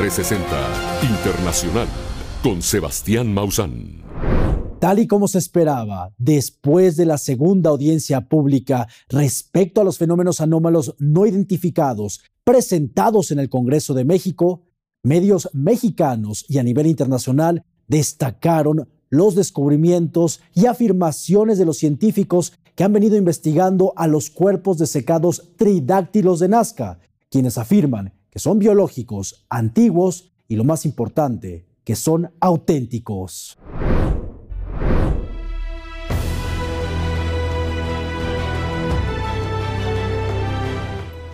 Tercer Milenio 360 Internacional con Sebastián Mausán. Tal y como se esperaba, después de la segunda audiencia pública respecto a los fenómenos anómalos no identificados presentados en el Congreso de México, medios mexicanos y a nivel internacional destacaron los descubrimientos y afirmaciones de los científicos que han venido investigando a los cuerpos desecados tridáctilos de Nazca, quienes afirman que son biológicos, antiguos y lo más importante, que son auténticos.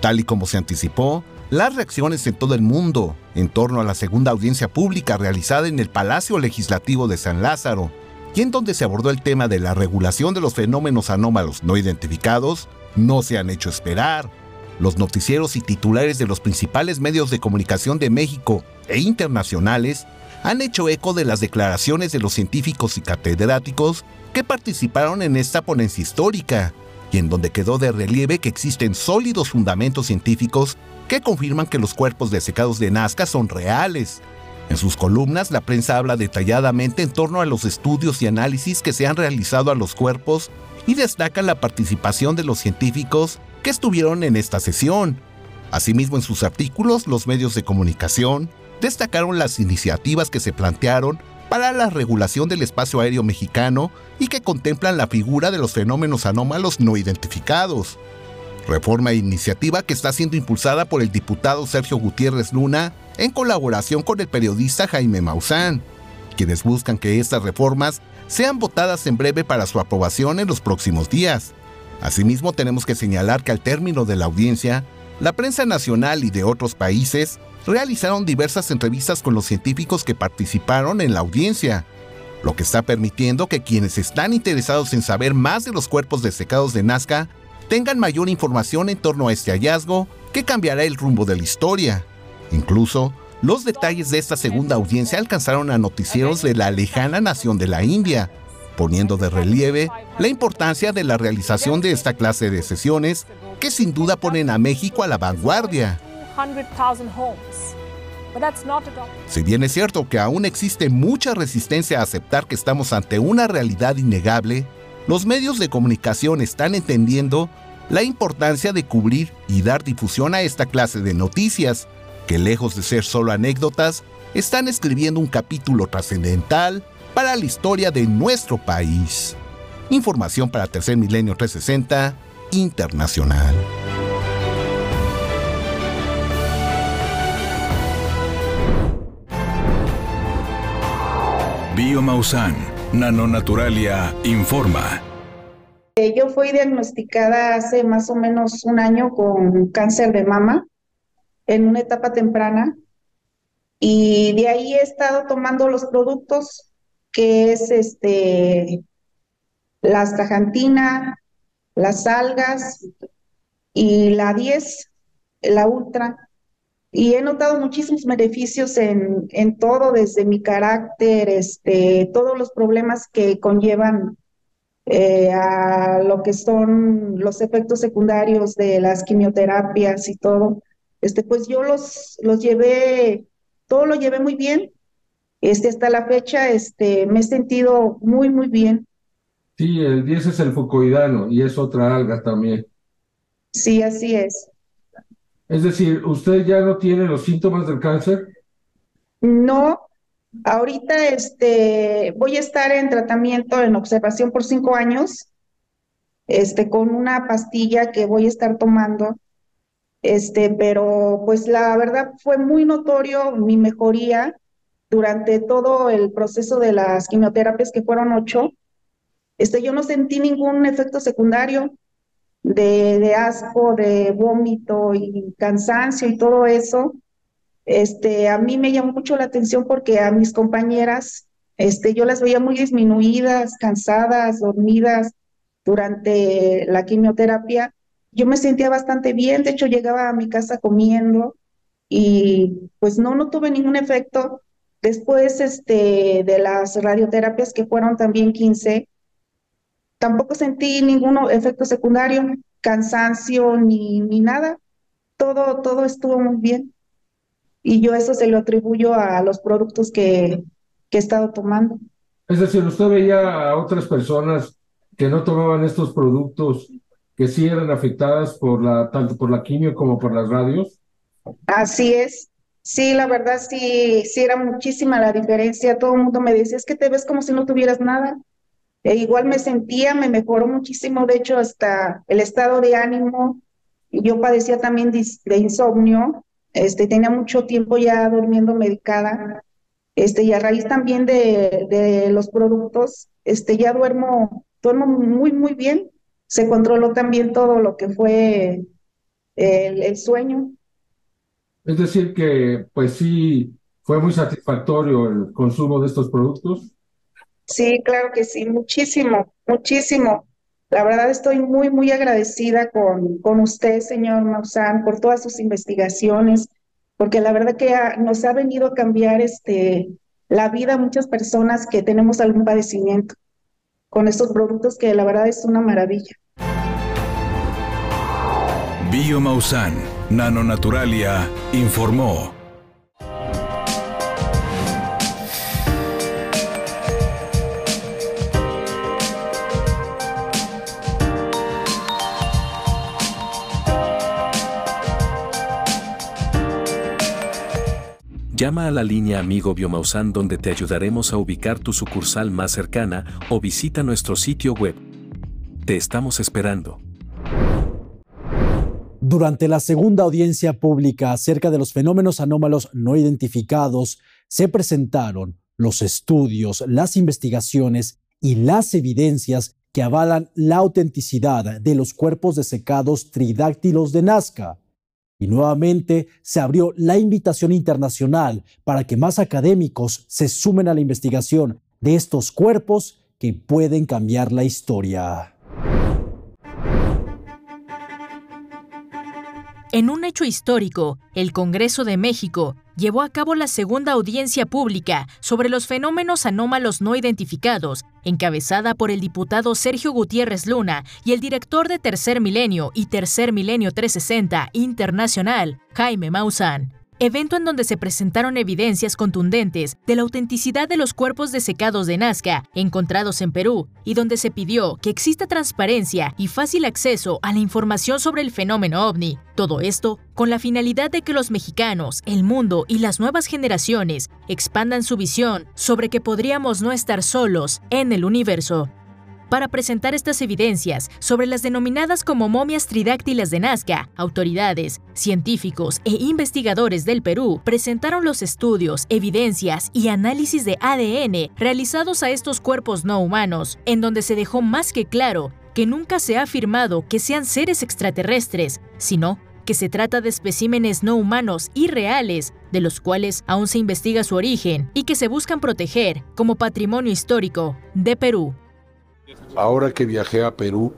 Tal y como se anticipó, las reacciones en todo el mundo en torno a la segunda audiencia pública realizada en el Palacio Legislativo de San Lázaro, y en donde se abordó el tema de la regulación de los fenómenos anómalos no identificados, no se han hecho esperar. Los noticieros y titulares de los principales medios de comunicación de México e internacionales han hecho eco de las declaraciones de los científicos y catedráticos que participaron en esta ponencia histórica, y en donde quedó de relieve que existen sólidos fundamentos científicos que confirman que los cuerpos desecados de Nazca son reales. En sus columnas, la prensa habla detalladamente en torno a los estudios y análisis que se han realizado a los cuerpos y destaca la participación de los científicos que estuvieron en esta sesión. Asimismo, en sus artículos, los medios de comunicación destacaron las iniciativas que se plantearon para la regulación del espacio aéreo mexicano y que contemplan la figura de los fenómenos anómalos no identificados. Reforma e iniciativa que está siendo impulsada por el diputado Sergio Gutiérrez Luna en colaboración con el periodista Jaime Maussan, quienes buscan que estas reformas sean votadas en breve para su aprobación en los próximos días. Asimismo, tenemos que señalar que al término de la audiencia, la prensa nacional y de otros países realizaron diversas entrevistas con los científicos que participaron en la audiencia, lo que está permitiendo que quienes están interesados en saber más de los cuerpos desecados de Nazca tengan mayor información en torno a este hallazgo que cambiará el rumbo de la historia. Incluso, los detalles de esta segunda audiencia alcanzaron a noticieros de la lejana nación de la India, poniendo de relieve la importancia de la realización de esta clase de sesiones que sin duda ponen a México a la vanguardia. Si bien es cierto que aún existe mucha resistencia a aceptar que estamos ante una realidad innegable, los medios de comunicación están entendiendo la importancia de cubrir y dar difusión a esta clase de noticias, que lejos de ser solo anécdotas, están escribiendo un capítulo trascendental para la historia de nuestro país. Información para Tercer Milenio 360 Internacional. Biomausan, Nanonaturalia, informa. Eh, yo fui diagnosticada hace más o menos un año con cáncer de mama en una etapa temprana y de ahí he estado tomando los productos que es este la astaxantina, las algas y la 10, la ultra y he notado muchísimos beneficios en, en todo, desde mi carácter, este, todos los problemas que conllevan eh, a lo que son los efectos secundarios de las quimioterapias y todo. Este, pues yo los, los llevé, todo lo llevé muy bien. Este, hasta la fecha, este, me he sentido muy, muy bien. Sí, el 10 es el fucoidano y es otra alga también. Sí, así es. Es decir, ¿usted ya no tiene los síntomas del cáncer? No, ahorita este, voy a estar en tratamiento, en observación por cinco años, este, con una pastilla que voy a estar tomando, este, pero pues la verdad fue muy notorio mi mejoría durante todo el proceso de las quimioterapias que fueron ocho. Este, yo no sentí ningún efecto secundario, de, asco, de vómito y cansancio y todo eso, este, a mí me llamó mucho la atención porque a mis compañeras, este, yo las veía muy disminuidas, cansadas, dormidas durante la quimioterapia. Yo me sentía bastante bien, de hecho llegaba a mi casa comiendo y pues no, no tuve ningún efecto. Después este, de las radioterapias que fueron también 15, Tampoco sentí ningún efecto secundario, cansancio ni, ni nada. Todo, todo estuvo muy bien. y yo eso se lo atribuyo a los productos que, que he estado tomando. Es decir, usted veía a otras personas que no tomaban estos productos que sí eran afectadas por la, tanto por la quimio como por las radios. Así es. Sí, la verdad sí, sí era muchísima la diferencia. Todo el mundo me decía, es que te ves como si no tuvieras nada. E igual me sentía, me mejoró muchísimo, de hecho, hasta el estado de ánimo. Yo padecía también de, insomnio, este, tenía mucho tiempo ya durmiendo medicada, este, y a raíz también de, de los productos, este, ya duermo, duermo muy, muy bien. Se controló también todo lo que fue el, el sueño. Es decir, que pues sí, fue muy satisfactorio el consumo de estos productos. Sí, claro que sí, muchísimo, muchísimo. La verdad estoy muy, muy agradecida con, con usted, señor Maussan, por todas sus investigaciones, porque la verdad que nos ha venido a cambiar este, la vida a muchas personas que tenemos algún padecimiento con estos productos que la verdad es una maravilla. Bio Maussan, Nanonaturalia, informó. Llama a la línea Amigo Biomausan donde te ayudaremos a ubicar tu sucursal más cercana o visita nuestro sitio web. Te estamos esperando. Durante la segunda audiencia pública acerca de los fenómenos anómalos no identificados, se presentaron los estudios, las investigaciones y las evidencias que avalan la autenticidad de los cuerpos desecados tridáctilos de Nazca y nuevamente se abrió la invitación internacional para que más académicos se sumen a la investigación de estos cuerpos que pueden cambiar la historia. En un hecho histórico, el Congreso de México llevó a cabo la segunda audiencia pública sobre los fenómenos anómalos no identificados, encabezada por el diputado Sergio Gutiérrez Luna y el director de Tercer Milenio y Tercer Milenio 360 Internacional, Jaime Maussan evento en donde se presentaron evidencias contundentes de la autenticidad de los cuerpos desecados de Nazca encontrados en Perú y donde se pidió que exista transparencia y fácil acceso a la información sobre el fenómeno ovni. Todo esto con la finalidad de que los mexicanos, el mundo y las nuevas generaciones expandan su visión sobre que podríamos no estar solos en el universo para presentar estas evidencias sobre las denominadas como momias tridáctilas de Nazca, autoridades, científicos e investigadores del Perú presentaron los estudios, evidencias y análisis de ADN realizados a estos cuerpos no humanos, en donde se dejó más que claro que nunca se ha afirmado que sean seres extraterrestres, sino que se trata de especímenes no humanos y reales, de los cuales aún se investiga su origen y que se buscan proteger como patrimonio histórico de Perú. Ahora que viajé a Perú,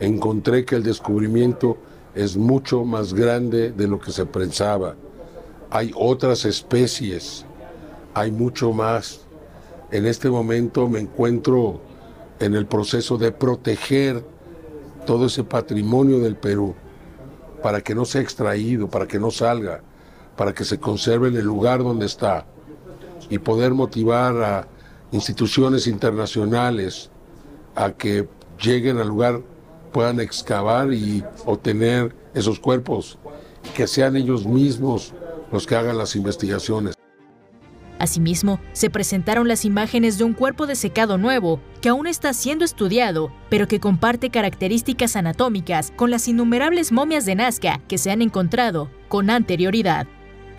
encontré que el descubrimiento es mucho más grande de lo que se pensaba. Hay otras especies, hay mucho más. En este momento me encuentro en el proceso de proteger todo ese patrimonio del Perú para que no sea extraído, para que no salga, para que se conserve en el lugar donde está y poder motivar a instituciones internacionales, a que lleguen al lugar, puedan excavar y obtener esos cuerpos, que sean ellos mismos los que hagan las investigaciones. Asimismo, se presentaron las imágenes de un cuerpo desecado nuevo que aún está siendo estudiado, pero que comparte características anatómicas con las innumerables momias de Nazca que se han encontrado con anterioridad.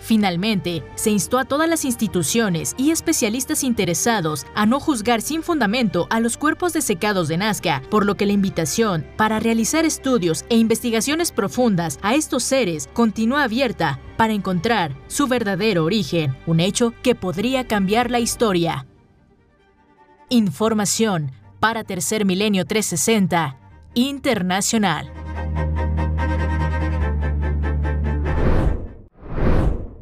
Finalmente, se instó a todas las instituciones y especialistas interesados a no juzgar sin fundamento a los cuerpos desecados de Nazca, por lo que la invitación para realizar estudios e investigaciones profundas a estos seres continúa abierta para encontrar su verdadero origen, un hecho que podría cambiar la historia. Información para Tercer Milenio 360 Internacional.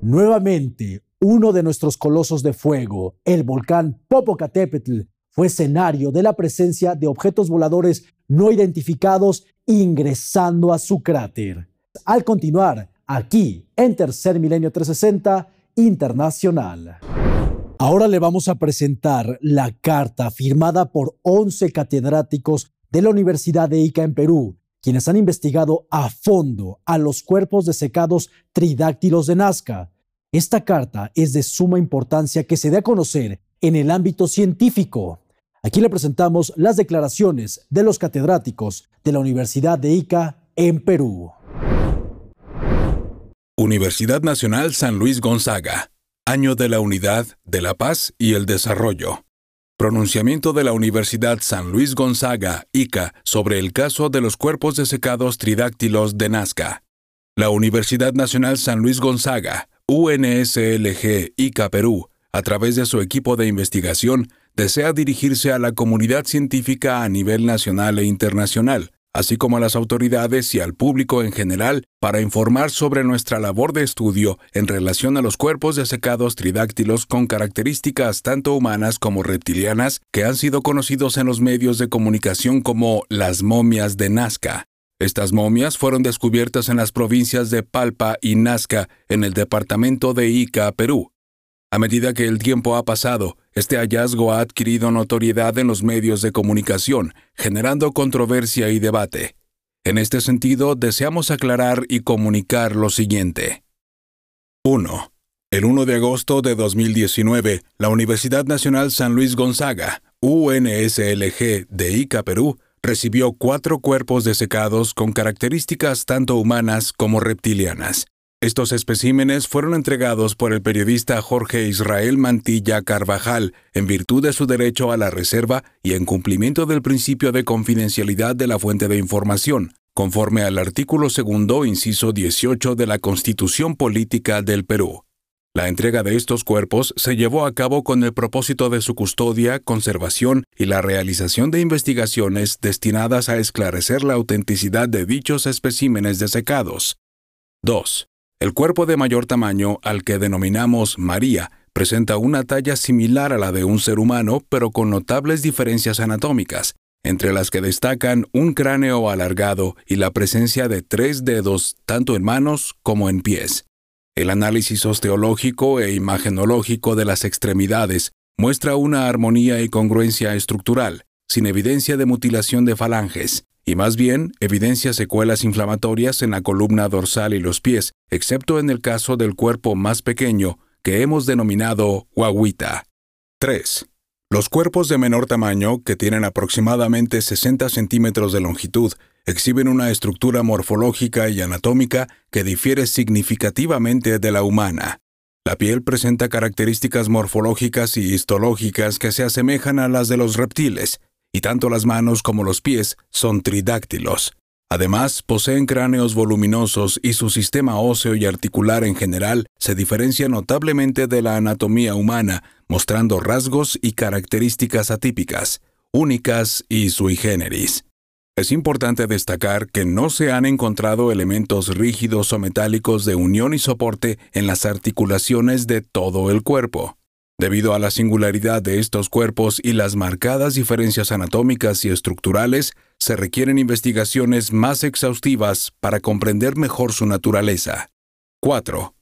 Nuevamente, uno de nuestros colosos de fuego, el volcán Popocatépetl, fue escenario de la presencia de objetos voladores no identificados ingresando a su cráter. Al continuar, aquí en Tercer Milenio 360, internacional. Ahora le vamos a presentar la carta firmada por 11 catedráticos de la Universidad de Ica en Perú, quienes han investigado a fondo a los cuerpos desecados tridáctilos de Nazca. Esta carta es de suma importancia que se dé a conocer en el ámbito científico. Aquí le presentamos las declaraciones de los catedráticos de la Universidad de Ica en Perú. Universidad Nacional San Luis Gonzaga. Año de la Unidad, de la Paz y el Desarrollo. Pronunciamiento de la Universidad San Luis Gonzaga, ICA, sobre el caso de los cuerpos desecados tridáctilos de Nazca. La Universidad Nacional San Luis Gonzaga, UNSLG, ICA Perú, a través de su equipo de investigación, desea dirigirse a la comunidad científica a nivel nacional e internacional, así como a las autoridades y al público en general, para informar sobre nuestra labor de estudio en relación a los cuerpos desecados tridáctilos con características tanto humanas como reptilianas que han sido conocidos en los medios de comunicación como las momias de Nazca. Estas momias fueron descubiertas en las provincias de Palpa y Nazca, en el departamento de Ica, Perú. A medida que el tiempo ha pasado, este hallazgo ha adquirido notoriedad en los medios de comunicación, generando controversia y debate. En este sentido, deseamos aclarar y comunicar lo siguiente. 1. El 1 de agosto de 2019, la Universidad Nacional San Luis Gonzaga, UNSLG de Ica, Perú, recibió cuatro cuerpos desecados con características tanto humanas como reptilianas. Estos especímenes fueron entregados por el periodista Jorge Israel Mantilla Carvajal en virtud de su derecho a la reserva y en cumplimiento del principio de confidencialidad de la fuente de información, conforme al artículo segundo, inciso 18 de la Constitución Política del Perú. La entrega de estos cuerpos se llevó a cabo con el propósito de su custodia, conservación y la realización de investigaciones destinadas a esclarecer la autenticidad de dichos especímenes desecados. 2. El cuerpo de mayor tamaño, al que denominamos María, presenta una talla similar a la de un ser humano, pero con notables diferencias anatómicas, entre las que destacan un cráneo alargado y la presencia de tres dedos tanto en manos como en pies. El análisis osteológico e imagenológico de las extremidades muestra una armonía y congruencia estructural, sin evidencia de mutilación de falanges, y más bien evidencia secuelas inflamatorias en la columna dorsal y los pies, excepto en el caso del cuerpo más pequeño, que hemos denominado guaguita. 3. Los cuerpos de menor tamaño, que tienen aproximadamente 60 centímetros de longitud, exhiben una estructura morfológica y anatómica que difiere significativamente de la humana. La piel presenta características morfológicas y histológicas que se asemejan a las de los reptiles, y tanto las manos como los pies son tridáctilos. Además, poseen cráneos voluminosos y su sistema óseo y articular en general se diferencia notablemente de la anatomía humana, mostrando rasgos y características atípicas, únicas y sui generis. Es importante destacar que no se han encontrado elementos rígidos o metálicos de unión y soporte en las articulaciones de todo el cuerpo. Debido a la singularidad de estos cuerpos y las marcadas diferencias anatómicas y estructurales, se requieren investigaciones más exhaustivas para comprender mejor su naturaleza. 4.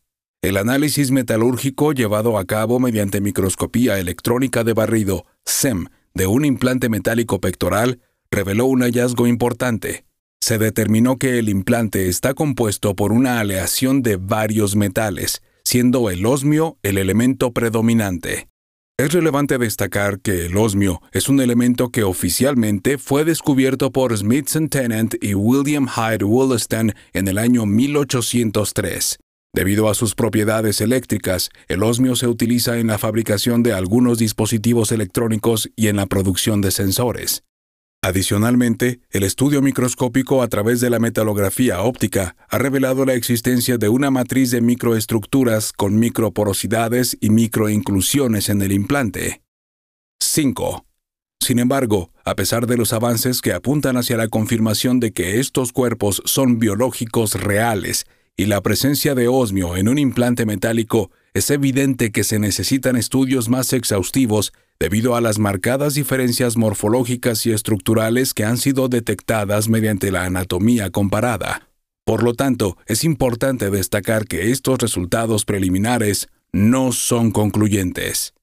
El análisis metalúrgico llevado a cabo mediante microscopía electrónica de barrido, SEM, de un implante metálico pectoral, reveló un hallazgo importante. Se determinó que el implante está compuesto por una aleación de varios metales, siendo el osmio el elemento predominante. Es relevante destacar que el osmio es un elemento que oficialmente fue descubierto por Smithson Tennant y William Hyde Wollaston en el año 1803. Debido a sus propiedades eléctricas, el osmio se utiliza en la fabricación de algunos dispositivos electrónicos y en la producción de sensores. Adicionalmente, el estudio microscópico a través de la metalografía óptica ha revelado la existencia de una matriz de microestructuras con microporosidades y microinclusiones en el implante. 5. Sin embargo, a pesar de los avances que apuntan hacia la confirmación de que estos cuerpos son biológicos reales y la presencia de osmio en un implante metálico, es evidente que se necesitan estudios más exhaustivos debido a las marcadas diferencias morfológicas y estructurales que han sido detectadas mediante la anatomía comparada. Por lo tanto, es importante destacar que estos resultados preliminares no son concluyentes.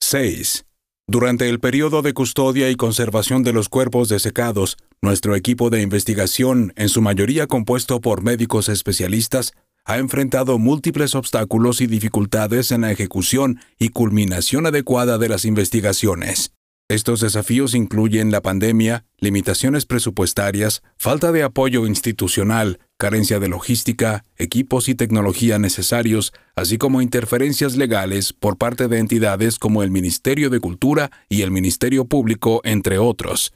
6. Durante el periodo de custodia y conservación de los cuerpos desecados, nuestro equipo de investigación, en su mayoría compuesto por médicos especialistas, ha enfrentado múltiples obstáculos y dificultades en la ejecución y culminación adecuada de las investigaciones. Estos desafíos incluyen la pandemia, limitaciones presupuestarias, falta de apoyo institucional, carencia de logística, equipos y tecnología necesarios, así como interferencias legales por parte de entidades como el Ministerio de Cultura y el Ministerio Público, entre otros.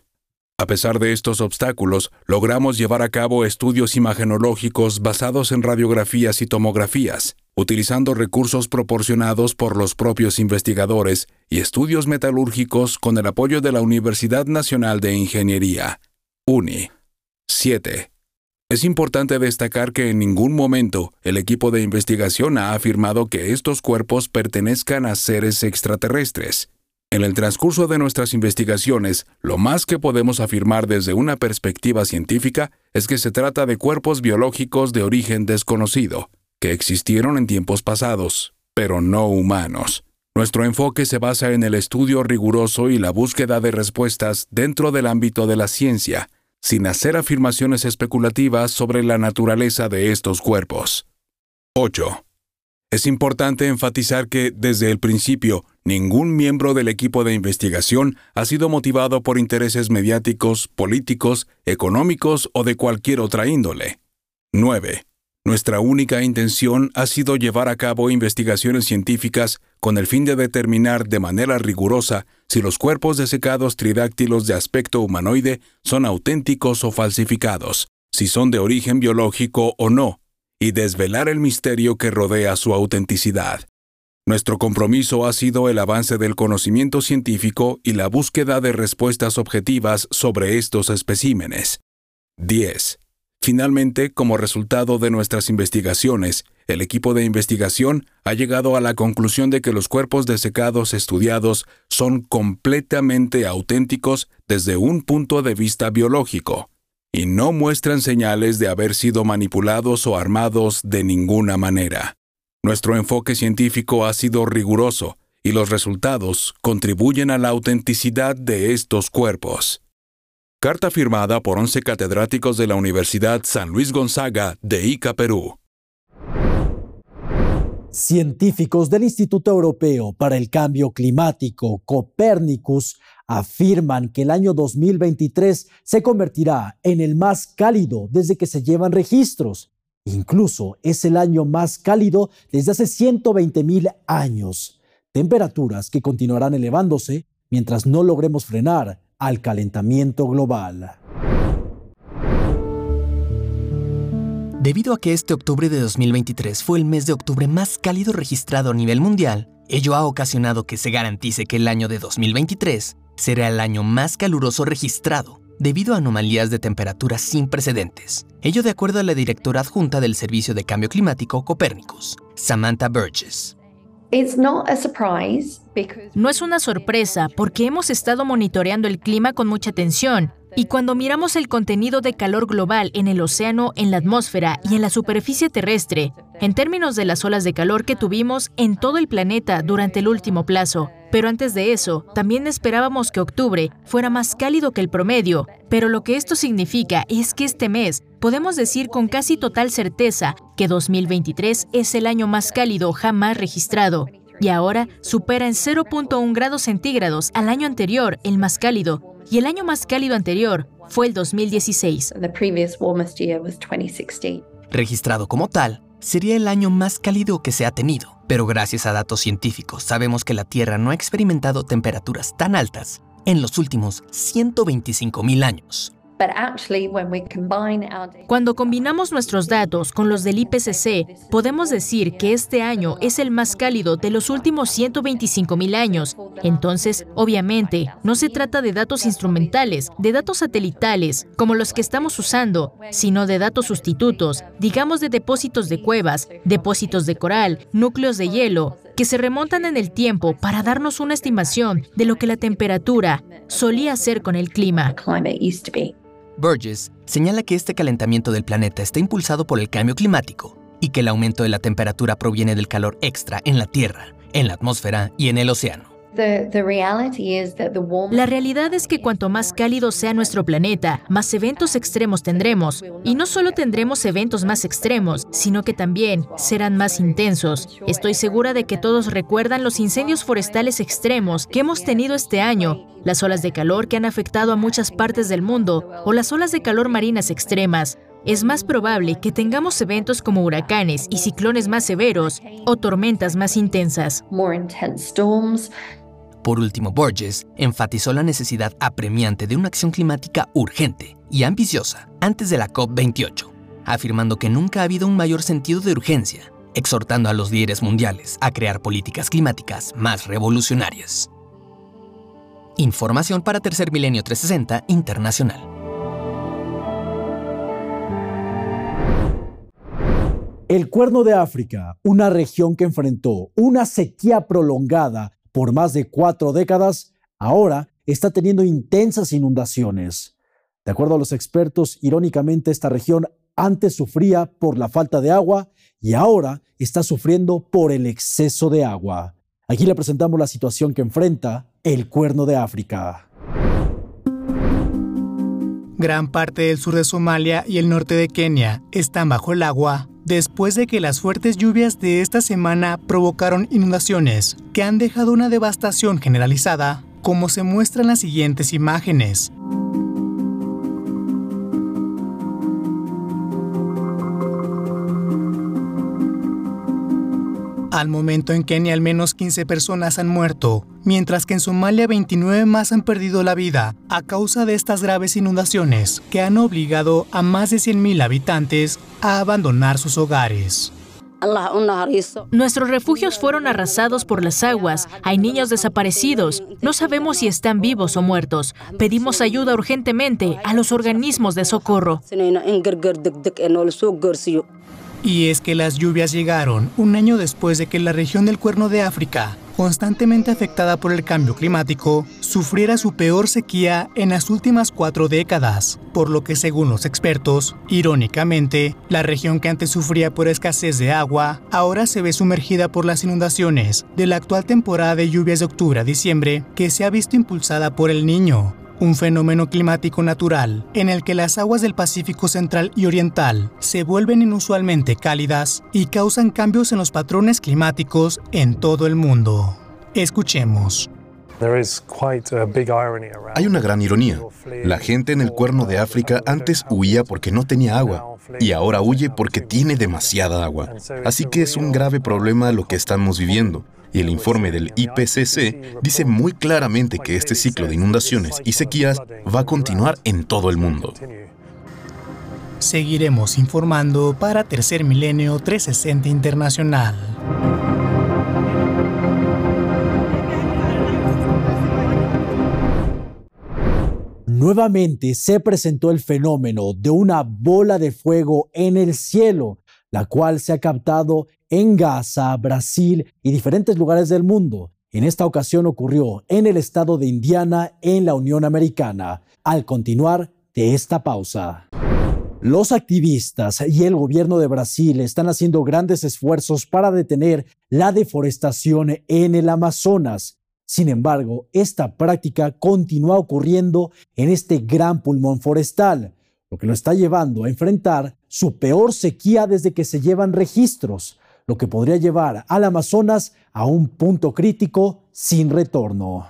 A pesar de estos obstáculos, logramos llevar a cabo estudios imagenológicos basados en radiografías y tomografías, utilizando recursos proporcionados por los propios investigadores y estudios metalúrgicos con el apoyo de la Universidad Nacional de Ingeniería, UNI. 7. Es importante destacar que en ningún momento el equipo de investigación ha afirmado que estos cuerpos pertenezcan a seres extraterrestres. En el transcurso de nuestras investigaciones, lo más que podemos afirmar desde una perspectiva científica es que se trata de cuerpos biológicos de origen desconocido, que existieron en tiempos pasados, pero no humanos. Nuestro enfoque se basa en el estudio riguroso y la búsqueda de respuestas dentro del ámbito de la ciencia, sin hacer afirmaciones especulativas sobre la naturaleza de estos cuerpos. 8. Es importante enfatizar que, desde el principio, ningún miembro del equipo de investigación ha sido motivado por intereses mediáticos, políticos, económicos o de cualquier otra índole. 9. Nuestra única intención ha sido llevar a cabo investigaciones científicas con el fin de determinar de manera rigurosa si los cuerpos desecados tridáctilos de aspecto humanoide son auténticos o falsificados, si son de origen biológico o no, y desvelar el misterio que rodea su autenticidad. Nuestro compromiso ha sido el avance del conocimiento científico y la búsqueda de respuestas objetivas sobre estos especímenes. 10. Finalmente, como resultado de nuestras investigaciones, el equipo de investigación ha llegado a la conclusión de que los cuerpos desecados estudiados son completamente auténticos desde un punto de vista biológico y no muestran señales de haber sido manipulados o armados de ninguna manera. Nuestro enfoque científico ha sido riguroso y los resultados contribuyen a la autenticidad de estos cuerpos. Carta firmada por 11 catedráticos de la Universidad San Luis Gonzaga de Ica, Perú. Científicos del Instituto Europeo para el Cambio Climático, Copernicus, afirman que el año 2023 se convertirá en el más cálido desde que se llevan registros. Incluso es el año más cálido desde hace 120 mil años. Temperaturas que continuarán elevándose mientras no logremos frenar al calentamiento global. Debido a que este octubre de 2023 fue el mes de octubre más cálido registrado a nivel mundial, ello ha ocasionado que se garantice que el año de 2023 será el año más caluroso registrado, debido a anomalías de temperatura sin precedentes. Ello de acuerdo a la directora adjunta del Servicio de Cambio Climático Copérnicus, Samantha Burgess. No es una sorpresa porque hemos estado monitoreando el clima con mucha atención y cuando miramos el contenido de calor global en el océano, en la atmósfera y en la superficie terrestre, en términos de las olas de calor que tuvimos en todo el planeta durante el último plazo, pero antes de eso, también esperábamos que octubre fuera más cálido que el promedio, pero lo que esto significa es que este mes podemos decir con casi total certeza que 2023 es el año más cálido jamás registrado, y ahora supera en 0.1 grados centígrados al año anterior, el más cálido, y el año más cálido anterior fue el 2016. Registrado como tal, sería el año más cálido que se ha tenido pero gracias a datos científicos sabemos que la Tierra no ha experimentado temperaturas tan altas en los últimos 125.000 años. Cuando combinamos nuestros datos con los del IPCC, podemos decir que este año es el más cálido de los últimos 125 mil años. Entonces, obviamente, no se trata de datos instrumentales, de datos satelitales, como los que estamos usando, sino de datos sustitutos, digamos de depósitos de cuevas, depósitos de coral, núcleos de hielo, que se remontan en el tiempo para darnos una estimación de lo que la temperatura solía ser con el clima. Burgess señala que este calentamiento del planeta está impulsado por el cambio climático y que el aumento de la temperatura proviene del calor extra en la Tierra, en la atmósfera y en el océano. La realidad es que cuanto más cálido sea nuestro planeta, más eventos extremos tendremos. Y no solo tendremos eventos más extremos, sino que también serán más intensos. Estoy segura de que todos recuerdan los incendios forestales extremos que hemos tenido este año, las olas de calor que han afectado a muchas partes del mundo o las olas de calor marinas extremas es más probable que tengamos eventos como huracanes y ciclones más severos o tormentas más intensas. Por último, Borges enfatizó la necesidad apremiante de una acción climática urgente y ambiciosa antes de la COP28, afirmando que nunca ha habido un mayor sentido de urgencia, exhortando a los líderes mundiales a crear políticas climáticas más revolucionarias. Información para Tercer Milenio 360 Internacional. El Cuerno de África, una región que enfrentó una sequía prolongada por más de cuatro décadas, ahora está teniendo intensas inundaciones. De acuerdo a los expertos, irónicamente esta región antes sufría por la falta de agua y ahora está sufriendo por el exceso de agua. Aquí le presentamos la situación que enfrenta el Cuerno de África. Gran parte del sur de Somalia y el norte de Kenia están bajo el agua después de que las fuertes lluvias de esta semana provocaron inundaciones que han dejado una devastación generalizada, como se muestra en las siguientes imágenes. Al momento en Kenia al menos 15 personas han muerto, mientras que en Somalia 29 más han perdido la vida a causa de estas graves inundaciones que han obligado a más de 100.000 habitantes a abandonar sus hogares. Nuestros refugios fueron arrasados por las aguas. Hay niños desaparecidos. No sabemos si están vivos o muertos. Pedimos ayuda urgentemente a los organismos de socorro. Y es que las lluvias llegaron un año después de que la región del Cuerno de África, constantemente afectada por el cambio climático, sufriera su peor sequía en las últimas cuatro décadas, por lo que según los expertos, irónicamente, la región que antes sufría por escasez de agua, ahora se ve sumergida por las inundaciones de la actual temporada de lluvias de octubre a diciembre, que se ha visto impulsada por el niño, un fenómeno climático natural en el que las aguas del Pacífico Central y Oriental se vuelven inusualmente cálidas y causan cambios en los patrones climáticos en todo el mundo. Escuchemos. Hay una gran ironía. La gente en el cuerno de África antes huía porque no tenía agua y ahora huye porque tiene demasiada agua. Así que es un grave problema lo que estamos viviendo y el informe del IPCC dice muy claramente que este ciclo de inundaciones y sequías va a continuar en todo el mundo. Seguiremos informando para Tercer Milenio 360 Internacional. Nuevamente se presentó el fenómeno de una bola de fuego en el cielo, la cual se ha captado en Gaza, Brasil y diferentes lugares del mundo. En esta ocasión ocurrió en el estado de Indiana, en la Unión Americana. Al continuar de esta pausa. Los activistas y el gobierno de Brasil están haciendo grandes esfuerzos para detener la deforestación en el Amazonas. Sin embargo, esta práctica continúa ocurriendo en este gran pulmón forestal, lo que lo está llevando a enfrentar su peor sequía desde que se llevan registros lo que podría llevar al Amazonas a un punto crítico sin retorno.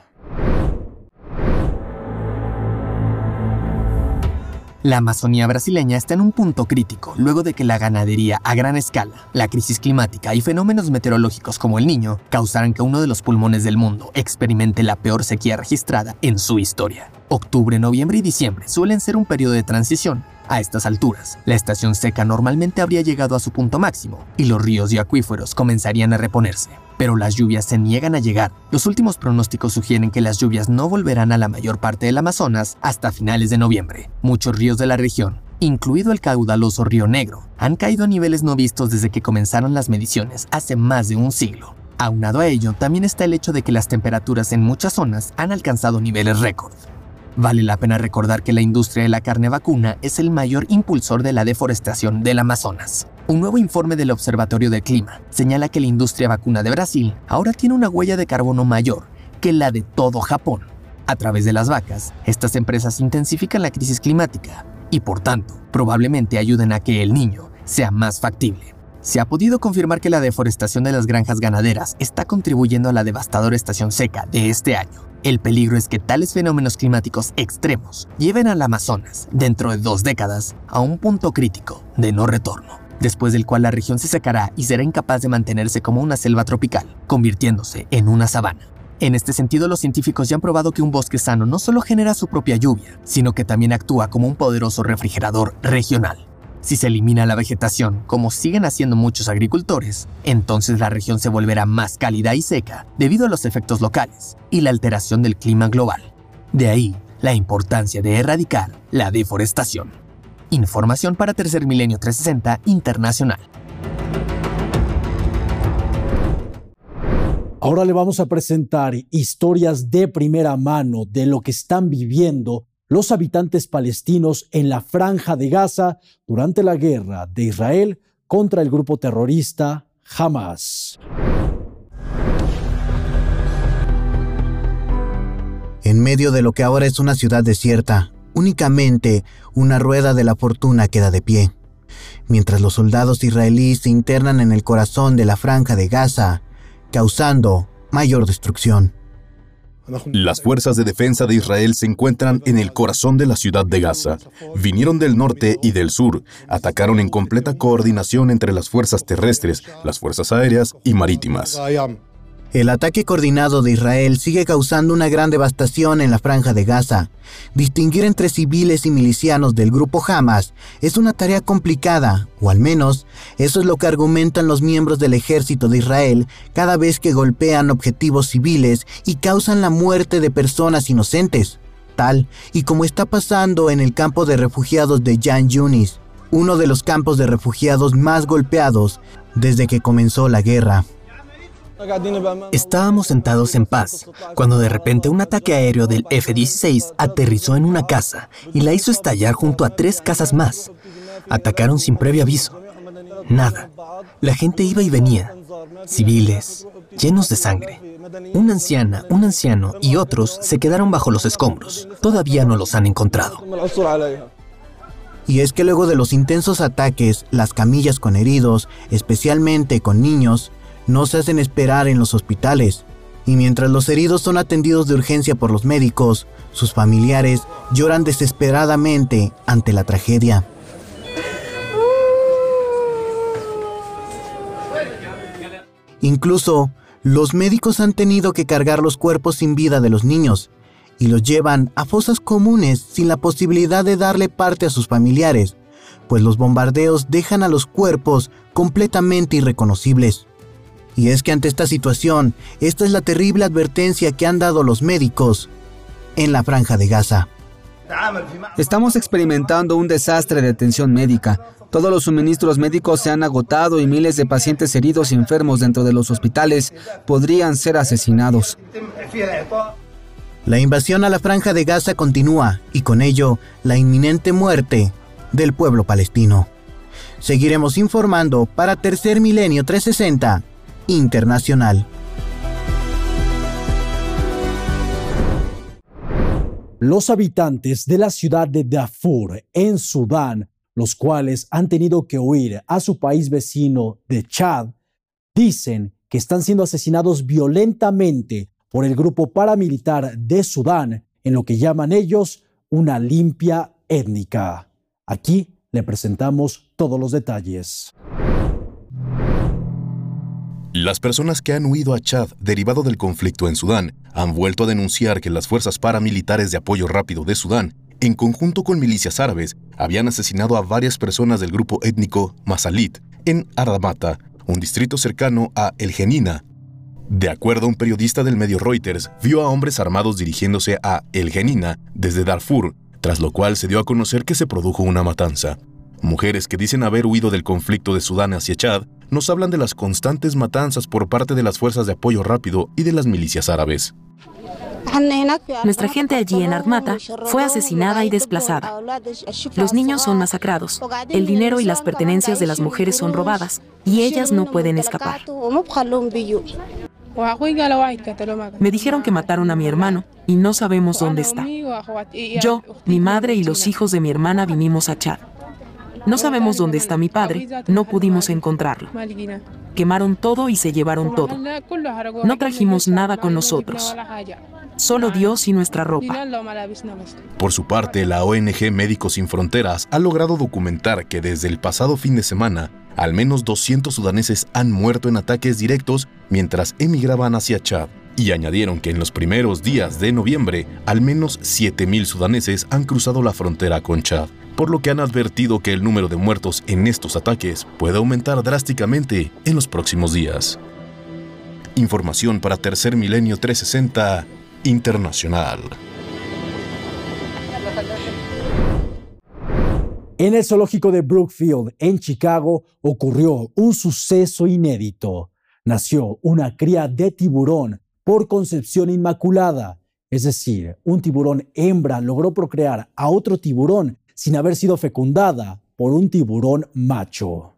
La Amazonía brasileña está en un punto crítico luego de que la ganadería a gran escala, la crisis climática y fenómenos meteorológicos como el niño causaran que uno de los pulmones del mundo experimente la peor sequía registrada en su historia. Octubre, noviembre y diciembre suelen ser un periodo de transición a estas alturas, la estación seca normalmente habría llegado a su punto máximo y los ríos y acuíferos comenzarían a reponerse. Pero las lluvias se niegan a llegar. Los últimos pronósticos sugieren que las lluvias no volverán a la mayor parte del Amazonas hasta finales de noviembre. Muchos ríos de la región, incluido el caudaloso Río Negro, han caído a niveles no vistos desde que comenzaron las mediciones hace más de un siglo. Aunado a ello, también está el hecho de que las temperaturas en muchas zonas han alcanzado niveles récord. Vale la pena recordar que la industria de la carne vacuna es el mayor impulsor de la deforestación del Amazonas. Un nuevo informe del Observatorio del Clima señala que la industria vacuna de Brasil ahora tiene una huella de carbono mayor que la de todo Japón. A través de las vacas, estas empresas intensifican la crisis climática y por tanto probablemente ayuden a que el niño sea más factible. Se ha podido confirmar que la deforestación de las granjas ganaderas está contribuyendo a la devastadora estación seca de este año. El peligro es que tales fenómenos climáticos extremos lleven al Amazonas, dentro de dos décadas, a un punto crítico de no retorno, después del cual la región se secará y será incapaz de mantenerse como una selva tropical, convirtiéndose en una sabana. En este sentido, los científicos ya han probado que un bosque sano no solo genera su propia lluvia, sino que también actúa como un poderoso refrigerador regional. Si se elimina la vegetación, como siguen haciendo muchos agricultores, entonces la región se volverá más cálida y seca debido a los efectos locales y la alteración del clima global. De ahí la importancia de erradicar la deforestación. Información para Tercer Milenio 360 Internacional. Ahora le vamos a presentar historias de primera mano de lo que están viviendo los habitantes palestinos en la franja de Gaza durante la guerra de Israel contra el grupo terrorista Hamas. En medio de lo que ahora es una ciudad desierta, únicamente una rueda de la fortuna queda de pie. Mientras los soldados israelíes se internan en el corazón de la franja de Gaza, causando mayor destrucción. Las fuerzas de defensa de Israel se encuentran en el corazón de la ciudad de Gaza. Vinieron del norte y del sur, atacaron en completa coordinación entre las fuerzas terrestres, las fuerzas aéreas y marítimas. El ataque coordinado de Israel sigue causando una gran devastación en la franja de Gaza. Distinguir entre civiles y milicianos del grupo Hamas es una tarea complicada, o al menos eso es lo que argumentan los miembros del ejército de Israel cada vez que golpean objetivos civiles y causan la muerte de personas inocentes, tal y como está pasando en el campo de refugiados de Jan Yunis, uno de los campos de refugiados más golpeados desde que comenzó la guerra. Estábamos sentados en paz, cuando de repente un ataque aéreo del F-16 aterrizó en una casa y la hizo estallar junto a tres casas más. Atacaron sin previo aviso. Nada. La gente iba y venía. Civiles, llenos de sangre. Una anciana, un anciano y otros se quedaron bajo los escombros. Todavía no los han encontrado. Y es que luego de los intensos ataques, las camillas con heridos, especialmente con niños, no se hacen esperar en los hospitales, y mientras los heridos son atendidos de urgencia por los médicos, sus familiares lloran desesperadamente ante la tragedia. Incluso, los médicos han tenido que cargar los cuerpos sin vida de los niños y los llevan a fosas comunes sin la posibilidad de darle parte a sus familiares, pues los bombardeos dejan a los cuerpos completamente irreconocibles. Y es que ante esta situación, esta es la terrible advertencia que han dado los médicos en la franja de Gaza. Estamos experimentando un desastre de atención médica. Todos los suministros médicos se han agotado y miles de pacientes heridos y enfermos dentro de los hospitales podrían ser asesinados. La invasión a la franja de Gaza continúa y con ello la inminente muerte del pueblo palestino. Seguiremos informando para Tercer Milenio 360 internacional. Los habitantes de la ciudad de Darfur, en Sudán, los cuales han tenido que huir a su país vecino de Chad, dicen que están siendo asesinados violentamente por el grupo paramilitar de Sudán en lo que llaman ellos una limpia étnica. Aquí le presentamos todos los detalles. Las personas que han huido a Chad derivado del conflicto en Sudán han vuelto a denunciar que las fuerzas paramilitares de apoyo rápido de Sudán, en conjunto con milicias árabes, habían asesinado a varias personas del grupo étnico Masalit en Aramata, un distrito cercano a El Genina. De acuerdo a un periodista del medio Reuters, vio a hombres armados dirigiéndose a El Genina desde Darfur, tras lo cual se dio a conocer que se produjo una matanza. Mujeres que dicen haber huido del conflicto de Sudán hacia Chad nos hablan de las constantes matanzas por parte de las fuerzas de apoyo rápido y de las milicias árabes. Nuestra gente allí en Armata fue asesinada y desplazada. Los niños son masacrados, el dinero y las pertenencias de las mujeres son robadas y ellas no pueden escapar. Me dijeron que mataron a mi hermano y no sabemos dónde está. Yo, mi madre y los hijos de mi hermana vinimos a Chad. No sabemos dónde está mi padre, no pudimos encontrarlo. Quemaron todo y se llevaron todo. No trajimos nada con nosotros. Solo Dios y nuestra ropa. Por su parte, la ONG Médicos Sin Fronteras ha logrado documentar que desde el pasado fin de semana, al menos 200 sudaneses han muerto en ataques directos mientras emigraban hacia Chad. Y añadieron que en los primeros días de noviembre, al menos 7.000 sudaneses han cruzado la frontera con Chad por lo que han advertido que el número de muertos en estos ataques puede aumentar drásticamente en los próximos días. Información para Tercer Milenio 360 Internacional. En el zoológico de Brookfield, en Chicago, ocurrió un suceso inédito. Nació una cría de tiburón por concepción inmaculada, es decir, un tiburón hembra logró procrear a otro tiburón sin haber sido fecundada por un tiburón macho.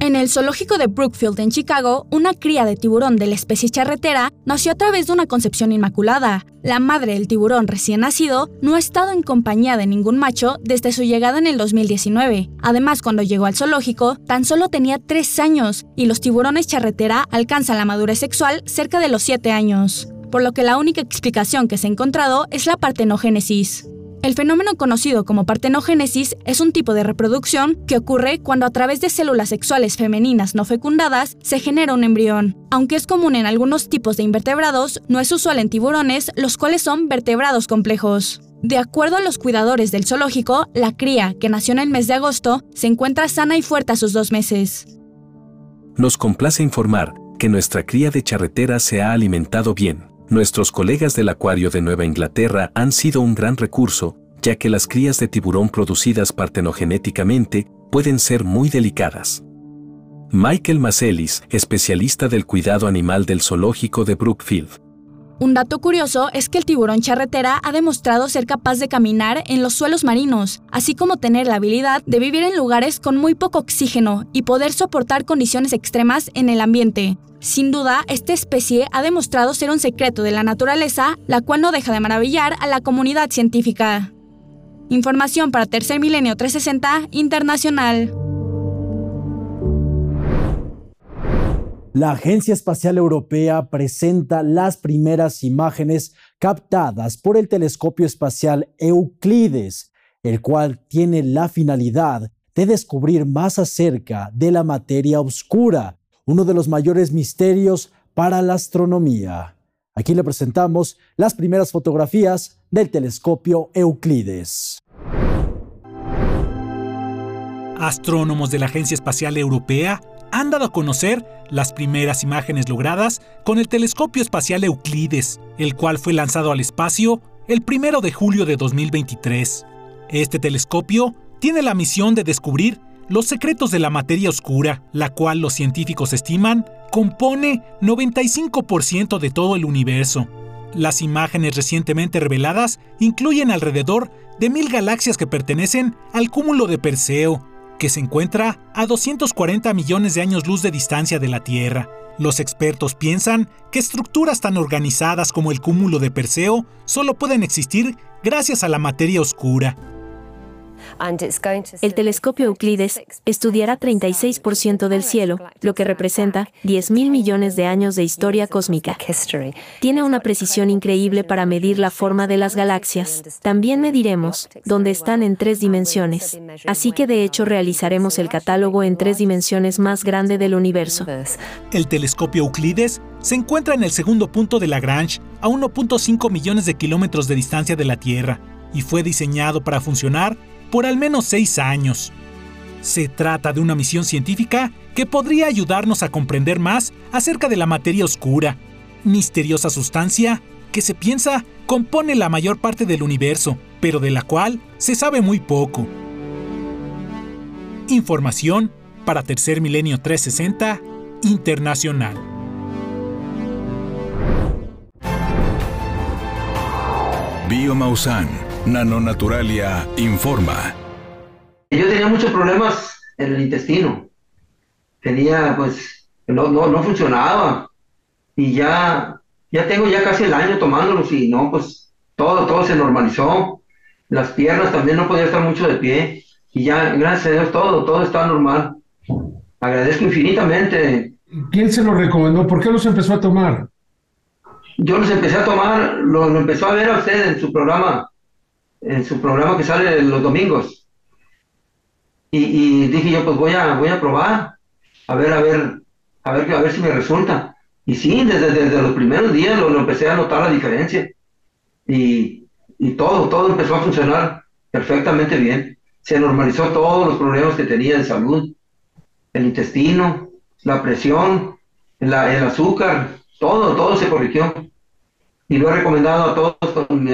En el zoológico de Brookfield en Chicago, una cría de tiburón de la especie charretera nació a través de una concepción inmaculada. La madre del tiburón recién nacido no ha estado en compañía de ningún macho desde su llegada en el 2019. Además, cuando llegó al zoológico, tan solo tenía 3 años y los tiburones charretera alcanzan la madurez sexual cerca de los 7 años por lo que la única explicación que se ha encontrado es la partenogénesis. El fenómeno conocido como partenogénesis es un tipo de reproducción que ocurre cuando a través de células sexuales femeninas no fecundadas se genera un embrión. Aunque es común en algunos tipos de invertebrados, no es usual en tiburones, los cuales son vertebrados complejos. De acuerdo a los cuidadores del zoológico, la cría, que nació en el mes de agosto, se encuentra sana y fuerte a sus dos meses. Nos complace informar que nuestra cría de charretera se ha alimentado bien. Nuestros colegas del Acuario de Nueva Inglaterra han sido un gran recurso, ya que las crías de tiburón producidas partenogenéticamente pueden ser muy delicadas. Michael Macelis, especialista del cuidado animal del zoológico de Brookfield. Un dato curioso es que el tiburón charretera ha demostrado ser capaz de caminar en los suelos marinos, así como tener la habilidad de vivir en lugares con muy poco oxígeno y poder soportar condiciones extremas en el ambiente. Sin duda, esta especie ha demostrado ser un secreto de la naturaleza, la cual no deja de maravillar a la comunidad científica. Información para Tercer Milenio 360 Internacional. La Agencia Espacial Europea presenta las primeras imágenes captadas por el telescopio espacial Euclides, el cual tiene la finalidad de descubrir más acerca de la materia oscura, uno de los mayores misterios para la astronomía. Aquí le presentamos las primeras fotografías del telescopio Euclides. Astrónomos de la Agencia Espacial Europea han dado a conocer las primeras imágenes logradas con el telescopio espacial Euclides, el cual fue lanzado al espacio el 1 de julio de 2023. Este telescopio tiene la misión de descubrir los secretos de la materia oscura, la cual los científicos estiman compone 95% de todo el universo. Las imágenes recientemente reveladas incluyen alrededor de mil galaxias que pertenecen al cúmulo de Perseo, que se encuentra a 240 millones de años luz de distancia de la Tierra. Los expertos piensan que estructuras tan organizadas como el cúmulo de Perseo solo pueden existir gracias a la materia oscura. El telescopio Euclides estudiará 36% del cielo, lo que representa 10.000 millones de años de historia cósmica. Tiene una precisión increíble para medir la forma de las galaxias. También mediremos dónde están en tres dimensiones. Así que de hecho realizaremos el catálogo en tres dimensiones más grande del universo. El telescopio Euclides se encuentra en el segundo punto de Lagrange, a 1.5 millones de kilómetros de distancia de la Tierra, y fue diseñado para funcionar por al menos seis años. Se trata de una misión científica que podría ayudarnos a comprender más acerca de la materia oscura, misteriosa sustancia que se piensa compone la mayor parte del universo, pero de la cual se sabe muy poco. Información para Tercer Milenio 360 Internacional. Biomausan. Nanonaturalia, informa. Yo tenía muchos problemas en el intestino. Tenía, pues, no, no, no funcionaba. Y ya, ya tengo ya casi el año tomándolos y no, pues, todo, todo se normalizó. Las piernas también no podía estar mucho de pie. Y ya, gracias a Dios, todo, todo está normal. Agradezco infinitamente. ¿Quién se lo recomendó? ¿Por qué los empezó a tomar? Yo los empecé a tomar, lo, lo empezó a ver a usted en su programa, en su programa que sale los domingos. Y, dije yo, pues voy a, voy a probar, a ver, a ver, a ver, a ver si me resulta. Y sí, desde, desde los primeros días lo, lo empecé a notar la diferencia. Y, y todo, todo empezó a funcionar perfectamente bien. Se normalizó todos los problemas que tenía de salud, el intestino, la presión, la, el azúcar, todo, todo se corrigió. Y lo he recomendado a todos,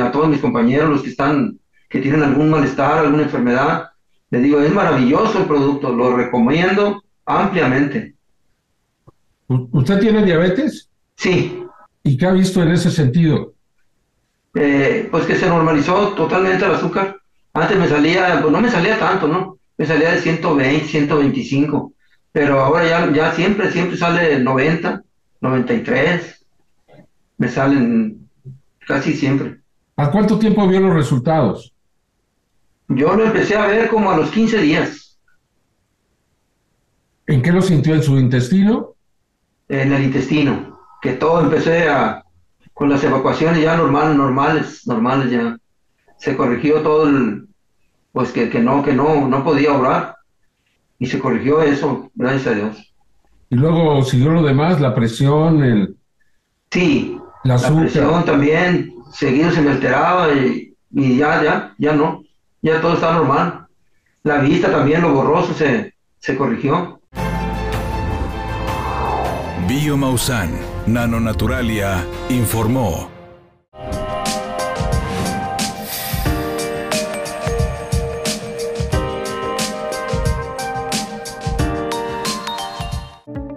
a todos mis compañeros, los que están, que tienen algún malestar, alguna enfermedad. Les digo, es maravilloso el producto, lo recomiendo ampliamente. ¿Usted tiene diabetes? Sí. ¿Y qué ha visto en ese sentido? Eh, pues que se normalizó totalmente el azúcar. Antes me salía, pues no me salía tanto, ¿no? Me salía de 120, 125, pero ahora ya, ya siempre, siempre sale 90, 93, me salen casi siempre. ¿A cuánto tiempo vio los resultados? Yo lo empecé a ver como a los 15 días. ¿En qué lo sintió en su intestino? En el intestino, que todo empecé a, con las evacuaciones ya normales, normales, normales ya. Se corrigió todo el, pues que, que no, que no, no podía obrar. Y se corrigió eso, gracias a Dios. Y luego siguió lo demás, la presión, el... Sí, la, presión también, seguido se me alteraba y, y, ya, ya, ya no, ya todo está normal. La vista también, lo borroso se, se corrigió. Biomausan, Nanonaturalia, informó.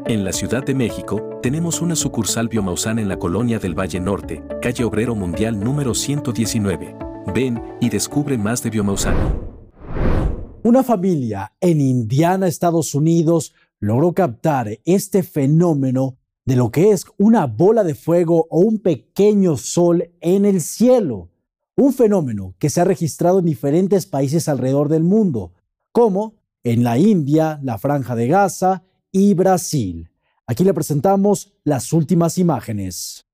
En la Ciudad de México, tenemos una sucursal Biomausan en la colonia del Valle Norte, calle Obrero Mundial número 119. Ven y descubre más de Biomausan. Una familia en Indiana, Estados Unidos, logró captar este fenómeno de lo que es una bola de fuego o un pequeño sol en el cielo. Un fenómeno que se ha registrado en diferentes países alrededor del mundo, como en la India, la Franja de Gaza y Brasil. Aquí le presentamos las últimas imágenes.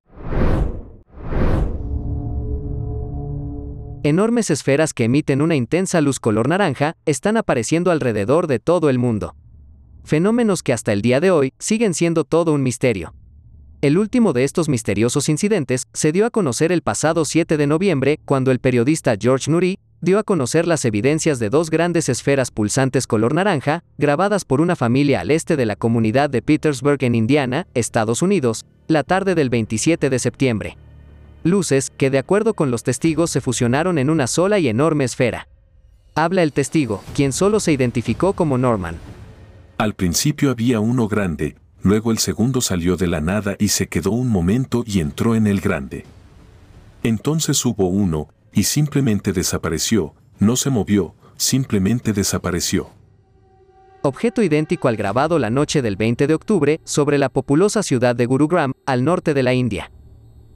Enormes esferas que emiten una intensa luz color naranja están apareciendo alrededor de todo el mundo. Fenómenos que hasta el día de hoy siguen siendo todo un misterio. El último de estos misteriosos incidentes se dio a conocer el pasado 7 de noviembre, cuando el periodista George Nuri dio a conocer las evidencias de dos grandes esferas pulsantes color naranja, grabadas por una familia al este de la comunidad de Petersburg en Indiana, Estados Unidos, la tarde del 27 de septiembre. Luces que de acuerdo con los testigos se fusionaron en una sola y enorme esfera. Habla el testigo, quien solo se identificó como Norman. Al principio había uno grande, luego el segundo salió de la nada y se quedó un momento y entró en el grande. Entonces hubo uno, y simplemente desapareció, no se movió, simplemente desapareció. Objeto idéntico al grabado la noche del 20 de octubre sobre la populosa ciudad de Gurugram, al norte de la India.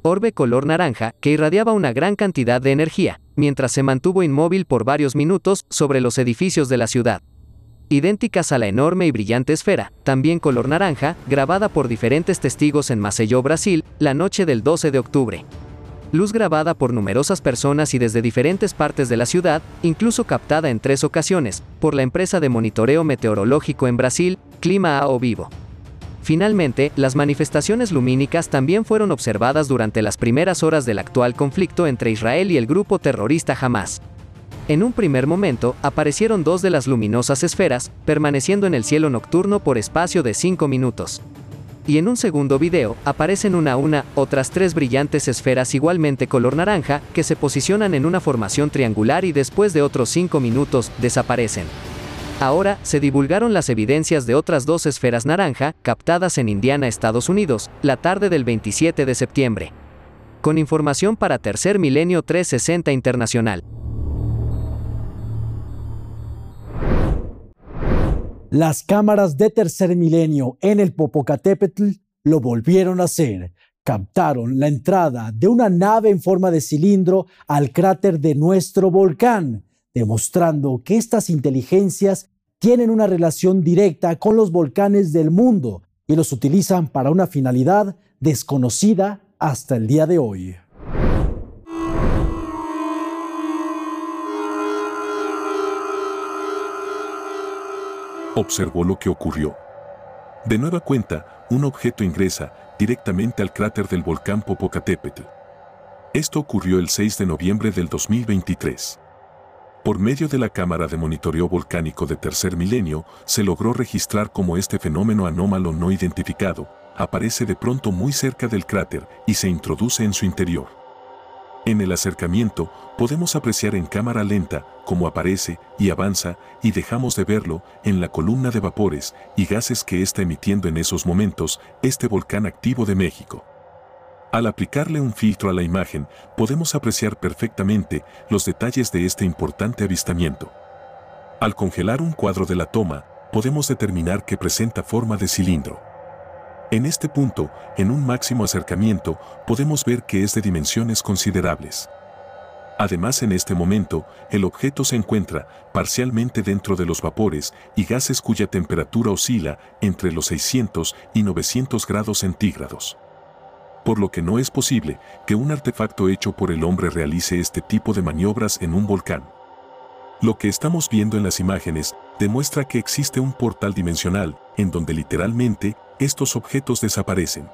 Orbe color naranja que irradiaba una gran cantidad de energía, mientras se mantuvo inmóvil por varios minutos sobre los edificios de la ciudad. Idénticas a la enorme y brillante esfera, también color naranja, grabada por diferentes testigos en Maceió, Brasil, la noche del 12 de octubre luz grabada por numerosas personas y desde diferentes partes de la ciudad, incluso captada en tres ocasiones, por la empresa de monitoreo meteorológico en Brasil, Clima A o Vivo. Finalmente, las manifestaciones lumínicas también fueron observadas durante las primeras horas del actual conflicto entre Israel y el grupo terrorista Hamas. En un primer momento, aparecieron dos de las luminosas esferas, permaneciendo en el cielo nocturno por espacio de cinco minutos y en un segundo video aparecen una a una otras tres brillantes esferas igualmente color naranja que se posicionan en una formación triangular y después de otros cinco minutos desaparecen. Ahora se divulgaron las evidencias de otras dos esferas naranja captadas en Indiana, Estados Unidos, la tarde del 27 de septiembre. Con información para Tercer Milenio 360 Internacional. Las cámaras de Tercer Milenio en el Popocatépetl lo volvieron a hacer. Captaron la entrada de una nave en forma de cilindro al cráter de nuestro volcán, demostrando que estas inteligencias tienen una relación directa con los volcanes del mundo y los utilizan para una finalidad desconocida hasta el día de hoy. Observó lo que ocurrió. De nueva cuenta, un objeto ingresa directamente al cráter del volcán Popocatépetl. Esto ocurrió el 6 de noviembre del 2023. Por medio de la cámara de monitoreo volcánico de tercer milenio, se logró registrar cómo este fenómeno anómalo no identificado aparece de pronto muy cerca del cráter y se introduce en su interior. En el acercamiento, podemos apreciar en cámara lenta cómo aparece y avanza y dejamos de verlo en la columna de vapores y gases que está emitiendo en esos momentos este volcán activo de México. Al aplicarle un filtro a la imagen, podemos apreciar perfectamente los detalles de este importante avistamiento. Al congelar un cuadro de la toma, podemos determinar que presenta forma de cilindro. En este punto, en un máximo acercamiento, podemos ver que es de dimensiones considerables. Además, en este momento, el objeto se encuentra parcialmente dentro de los vapores y gases cuya temperatura oscila entre los 600 y 900 grados centígrados por lo que no es posible que un artefacto hecho por el hombre realice este tipo de maniobras en un volcán. Lo que estamos viendo en las imágenes demuestra que existe un portal dimensional en donde literalmente estos objetos desaparecen.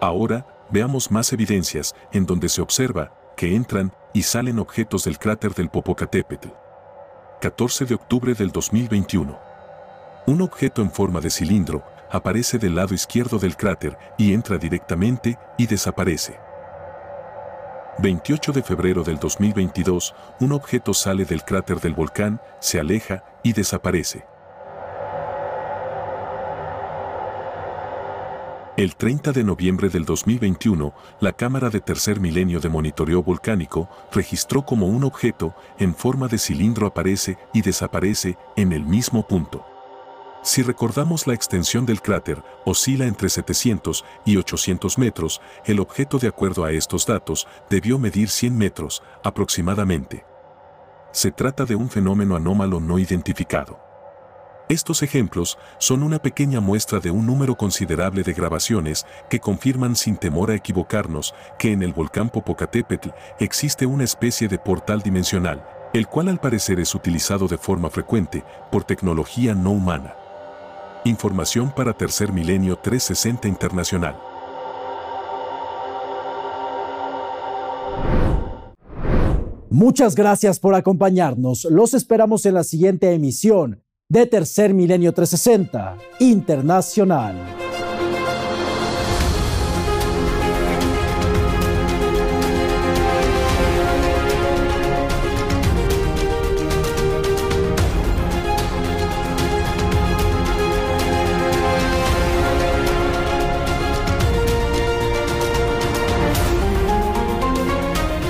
Ahora, veamos más evidencias en donde se observa que entran y salen objetos del cráter del Popocatépetl. 14 de octubre del 2021. Un objeto en forma de cilindro aparece del lado izquierdo del cráter y entra directamente y desaparece. 28 de febrero del 2022, un objeto sale del cráter del volcán, se aleja y desaparece. El 30 de noviembre del 2021, la cámara de tercer milenio de monitoreo volcánico registró como un objeto en forma de cilindro aparece y desaparece en el mismo punto. Si recordamos la extensión del cráter, oscila entre 700 y 800 metros, el objeto de acuerdo a estos datos debió medir 100 metros, aproximadamente. Se trata de un fenómeno anómalo no identificado. Estos ejemplos son una pequeña muestra de un número considerable de grabaciones que confirman sin temor a equivocarnos que en el volcán Popocatépetl existe una especie de portal dimensional, el cual al parecer es utilizado de forma frecuente por tecnología no humana. Información para Tercer Milenio 360 Internacional. Muchas gracias por acompañarnos. Los esperamos en la siguiente emisión de Tercer Milenio 360 Internacional.